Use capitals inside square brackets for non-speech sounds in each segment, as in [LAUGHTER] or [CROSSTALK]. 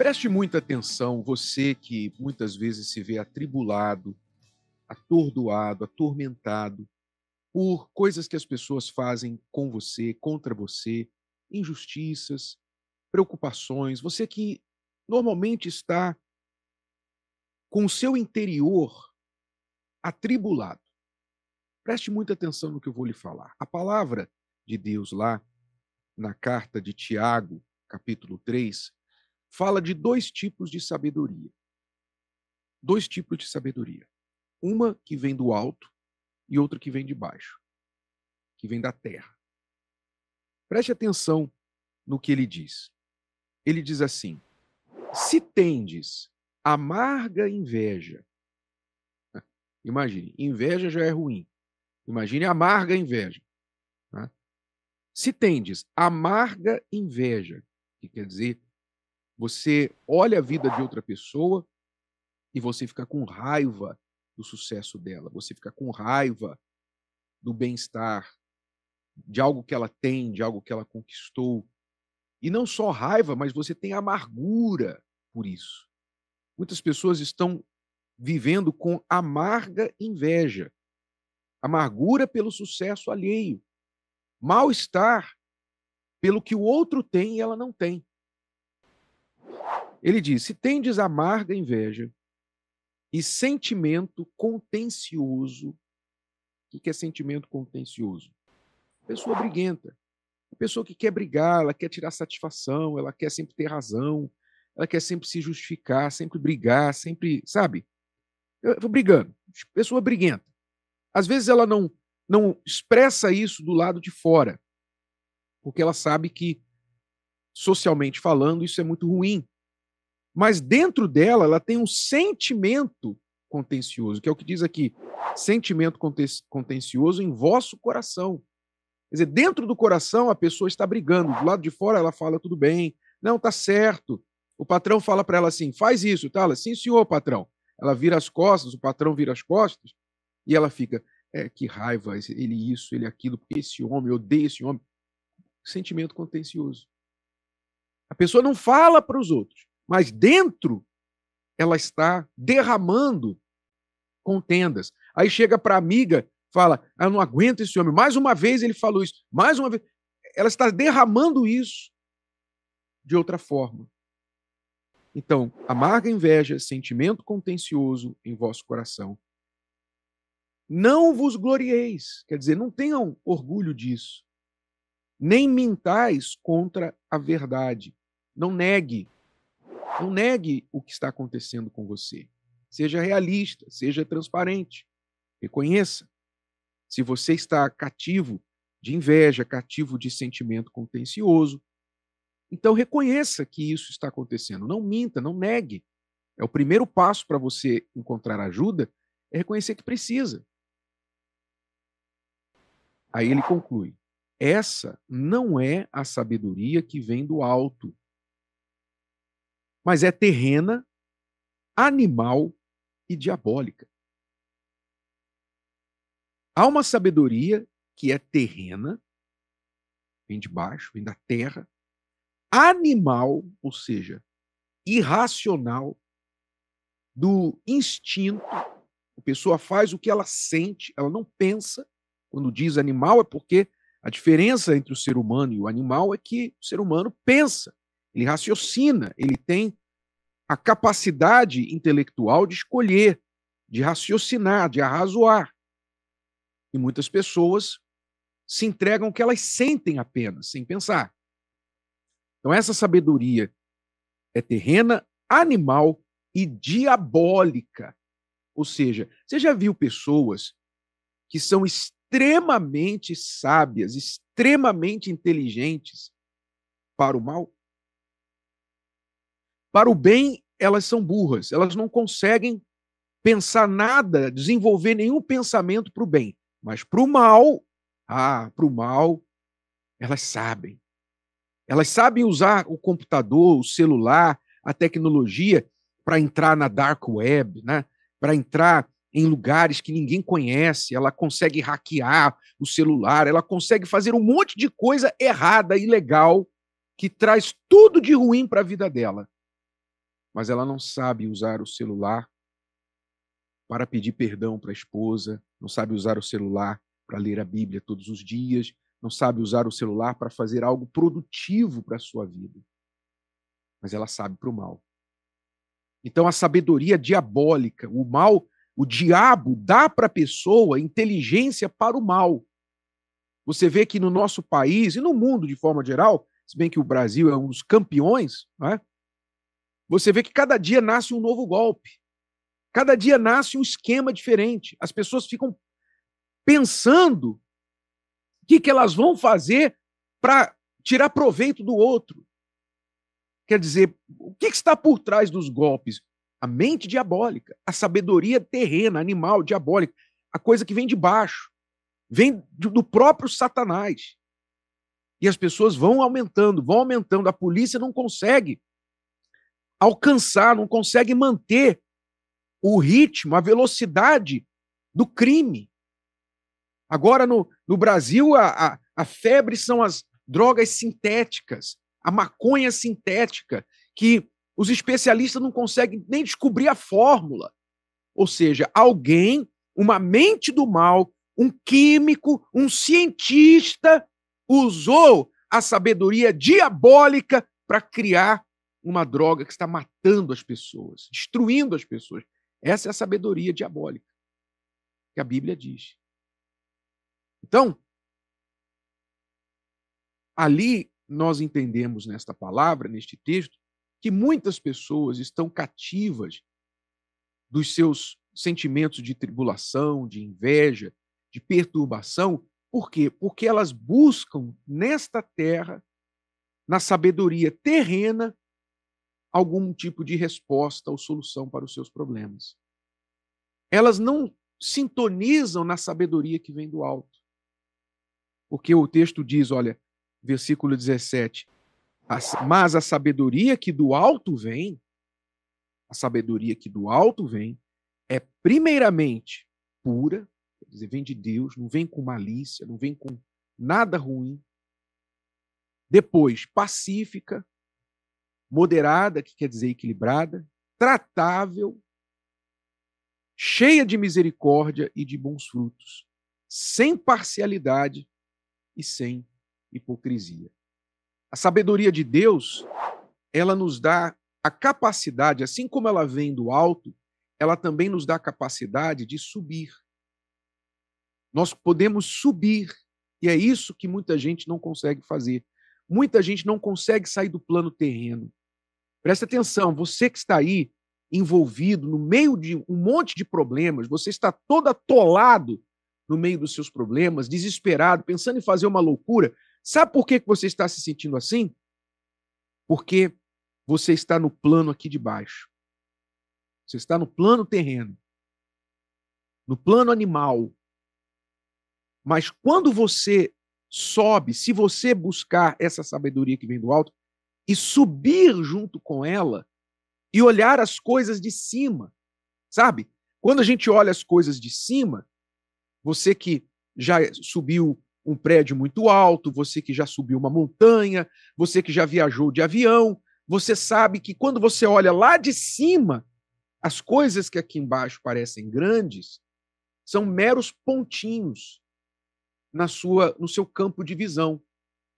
Preste muita atenção, você que muitas vezes se vê atribulado, atordoado, atormentado por coisas que as pessoas fazem com você, contra você, injustiças, preocupações. Você que normalmente está com o seu interior atribulado. Preste muita atenção no que eu vou lhe falar. A palavra de Deus lá na carta de Tiago, capítulo 3, fala de dois tipos de sabedoria. Dois tipos de sabedoria. Uma que vem do alto e outra que vem de baixo, que vem da terra. Preste atenção no que ele diz. Ele diz assim: Se tendes amarga inveja, [LAUGHS] imagine, inveja já é ruim. Imagine amarga inveja. Né? Se tendes amarga inveja, que quer dizer você olha a vida de outra pessoa e você fica com raiva do sucesso dela, você fica com raiva do bem-estar, de algo que ela tem, de algo que ela conquistou. E não só raiva, mas você tem amargura por isso. Muitas pessoas estão vivendo com amarga inveja, amargura pelo sucesso alheio, mal-estar pelo que o outro tem e ela não tem. Ele diz: se tendes amarga inveja e sentimento contencioso. O que é sentimento contencioso? Pessoa briguenta. Pessoa que quer brigar, ela quer tirar satisfação, ela quer sempre ter razão, ela quer sempre se justificar, sempre brigar, sempre, sabe? Eu vou brigando. Pessoa briguenta. Às vezes ela não não expressa isso do lado de fora, porque ela sabe que socialmente falando isso é muito ruim mas dentro dela ela tem um sentimento contencioso, que é o que diz aqui: sentimento contencioso em vosso coração. Quer dizer, dentro do coração a pessoa está brigando, do lado de fora ela fala tudo bem, não, tá certo. O patrão fala para ela assim: faz isso, tá? Ela, sim, senhor, patrão. Ela vira as costas, o patrão vira as costas, e ela fica: é, que raiva, ele isso, ele aquilo, porque esse homem, eu odeio esse homem. Sentimento contencioso. A pessoa não fala para os outros, mas dentro ela está derramando contendas. Aí chega para a amiga, fala: ah, Eu não aguento esse homem. Mais uma vez ele falou isso. Mais uma vez. Ela está derramando isso de outra forma. Então, amarga inveja, sentimento contencioso em vosso coração. Não vos glorieis, quer dizer, não tenham orgulho disso. Nem mintais contra a verdade. Não negue não negue o que está acontecendo com você. Seja realista, seja transparente. Reconheça. Se você está cativo de inveja, cativo de sentimento contencioso, então reconheça que isso está acontecendo. Não minta, não negue. É o primeiro passo para você encontrar ajuda, é reconhecer que precisa. Aí ele conclui: essa não é a sabedoria que vem do alto, mas é terrena, animal e diabólica. Há uma sabedoria que é terrena, vem de baixo, vem da terra, animal, ou seja, irracional, do instinto. A pessoa faz o que ela sente, ela não pensa. Quando diz animal, é porque a diferença entre o ser humano e o animal é que o ser humano pensa, ele raciocina, ele tem a capacidade intelectual de escolher, de raciocinar, de arrazoar. E muitas pessoas se entregam ao que elas sentem apenas, sem pensar. Então, essa sabedoria é terrena, animal e diabólica. Ou seja, você já viu pessoas que são extremamente sábias, extremamente inteligentes para o mal? Para o bem, elas são burras, elas não conseguem pensar nada, desenvolver nenhum pensamento para o bem. Mas para o mal, ah, para o mal, elas sabem. Elas sabem usar o computador, o celular, a tecnologia para entrar na dark web, né? para entrar em lugares que ninguém conhece, ela consegue hackear o celular, ela consegue fazer um monte de coisa errada, ilegal, que traz tudo de ruim para a vida dela. Mas ela não sabe usar o celular para pedir perdão para a esposa, não sabe usar o celular para ler a Bíblia todos os dias, não sabe usar o celular para fazer algo produtivo para a sua vida. Mas ela sabe para o mal. Então a sabedoria diabólica, o mal, o diabo dá para a pessoa inteligência para o mal. Você vê que no nosso país e no mundo de forma geral, se bem que o Brasil é um dos campeões, é? Você vê que cada dia nasce um novo golpe. Cada dia nasce um esquema diferente. As pessoas ficam pensando o que, que elas vão fazer para tirar proveito do outro. Quer dizer, o que, que está por trás dos golpes? A mente diabólica, a sabedoria terrena, animal, diabólica, a coisa que vem de baixo, vem do próprio Satanás. E as pessoas vão aumentando, vão aumentando. A polícia não consegue alcançar, não consegue manter o ritmo, a velocidade do crime. Agora, no, no Brasil, a, a, a febre são as drogas sintéticas, a maconha sintética, que os especialistas não conseguem nem descobrir a fórmula. Ou seja, alguém, uma mente do mal, um químico, um cientista, usou a sabedoria diabólica para criar uma droga que está matando as pessoas, destruindo as pessoas. Essa é a sabedoria diabólica que a Bíblia diz. Então, ali nós entendemos nesta palavra, neste texto, que muitas pessoas estão cativas dos seus sentimentos de tribulação, de inveja, de perturbação. Por quê? Porque elas buscam nesta terra, na sabedoria terrena, algum tipo de resposta ou solução para os seus problemas. Elas não sintonizam na sabedoria que vem do alto. Porque o texto diz, olha, versículo 17, mas a sabedoria que do alto vem, a sabedoria que do alto vem, é primeiramente pura, quer dizer, vem de Deus, não vem com malícia, não vem com nada ruim. Depois, pacífica, moderada, que quer dizer equilibrada, tratável, cheia de misericórdia e de bons frutos, sem parcialidade e sem hipocrisia. A sabedoria de Deus, ela nos dá a capacidade, assim como ela vem do alto, ela também nos dá a capacidade de subir. Nós podemos subir, e é isso que muita gente não consegue fazer. Muita gente não consegue sair do plano terreno. Presta atenção, você que está aí envolvido no meio de um monte de problemas, você está todo atolado no meio dos seus problemas, desesperado, pensando em fazer uma loucura. Sabe por que você está se sentindo assim? Porque você está no plano aqui de baixo. Você está no plano terreno, no plano animal. Mas quando você sobe, se você buscar essa sabedoria que vem do alto e subir junto com ela e olhar as coisas de cima, sabe? Quando a gente olha as coisas de cima, você que já subiu um prédio muito alto, você que já subiu uma montanha, você que já viajou de avião, você sabe que quando você olha lá de cima, as coisas que aqui embaixo parecem grandes são meros pontinhos na sua no seu campo de visão.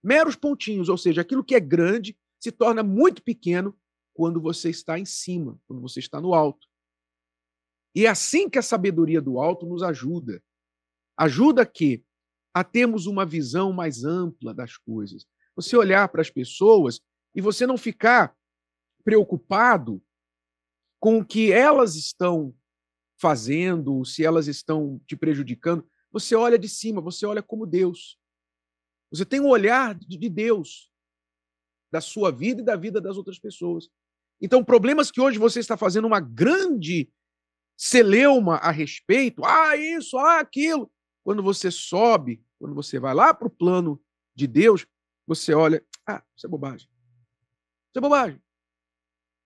Meros pontinhos, ou seja, aquilo que é grande se torna muito pequeno quando você está em cima, quando você está no alto. E é assim que a sabedoria do alto nos ajuda. Ajuda que a termos uma visão mais ampla das coisas. Você olhar para as pessoas e você não ficar preocupado com o que elas estão fazendo, se elas estão te prejudicando. Você olha de cima, você olha como Deus. Você tem um olhar de Deus, da sua vida e da vida das outras pessoas. Então, problemas que hoje você está fazendo uma grande celeuma a respeito, ah, isso, ah, aquilo, quando você sobe, quando você vai lá para o plano de Deus, você olha, ah, isso é bobagem. Isso é bobagem.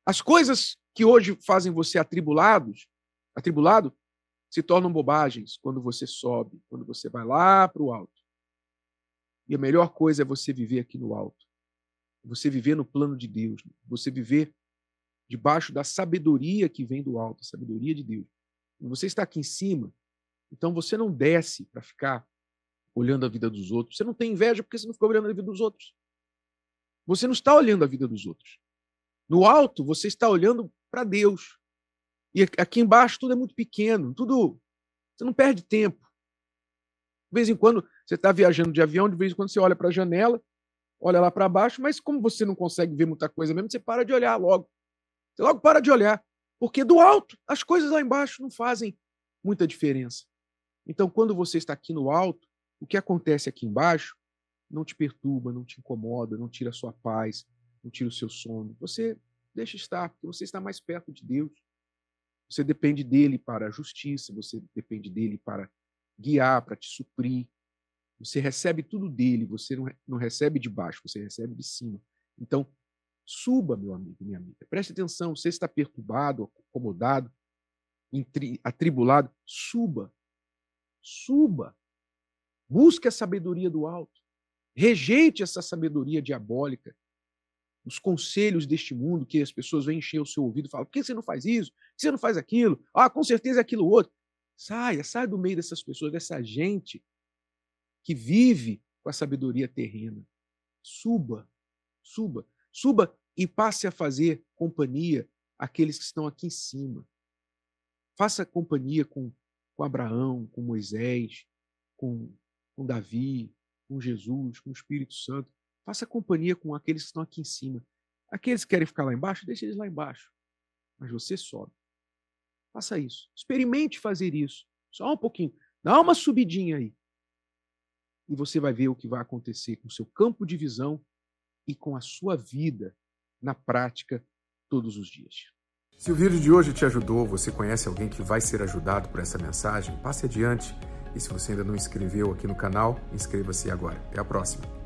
As coisas que hoje fazem você atribulados, atribulado, se tornam bobagens quando você sobe, quando você vai lá para o alto. E a melhor coisa é você viver aqui no alto. Você viver no plano de Deus, você viver debaixo da sabedoria que vem do alto, a sabedoria de Deus. Você está aqui em cima, então você não desce para ficar olhando a vida dos outros. Você não tem inveja porque você não fica olhando a vida dos outros. Você não está olhando a vida dos outros. No alto, você está olhando para Deus. E aqui embaixo tudo é muito pequeno, tudo. Você não perde tempo. De vez em quando você está viajando de avião, de vez em quando você olha para a janela, olha lá para baixo, mas como você não consegue ver muita coisa mesmo, você para de olhar logo. Você logo para de olhar. Porque do alto, as coisas lá embaixo não fazem muita diferença. Então, quando você está aqui no alto, o que acontece aqui embaixo não te perturba, não te incomoda, não tira a sua paz, não tira o seu sono. Você deixa estar, porque você está mais perto de Deus. Você depende dele para a justiça, você depende dele para guiar, para te suprir. Você recebe tudo dele, você não recebe de baixo, você recebe de cima. Então, Suba, meu amigo, minha amiga. Preste atenção. Você está perturbado, acomodado, atribulado. Suba. Suba. Busque a sabedoria do alto. Rejeite essa sabedoria diabólica. Os conselhos deste mundo que as pessoas vêm encher o seu ouvido e falam: por que você não faz isso? Por que você não faz aquilo? Ah, com certeza é aquilo outro. Saia, saia do meio dessas pessoas, dessa gente que vive com a sabedoria terrena. Suba, suba. Suba e passe a fazer companhia àqueles que estão aqui em cima. Faça companhia com, com Abraão, com Moisés, com, com Davi, com Jesus, com o Espírito Santo. Faça companhia com aqueles que estão aqui em cima. Aqueles que querem ficar lá embaixo, deixe eles lá embaixo. Mas você sobe. Faça isso. Experimente fazer isso. Só um pouquinho. Dá uma subidinha aí. E você vai ver o que vai acontecer com o seu campo de visão e com a sua vida na prática todos os dias. Se o vídeo de hoje te ajudou, você conhece alguém que vai ser ajudado por essa mensagem, passe adiante. E se você ainda não inscreveu aqui no canal, inscreva-se agora. Até a próxima.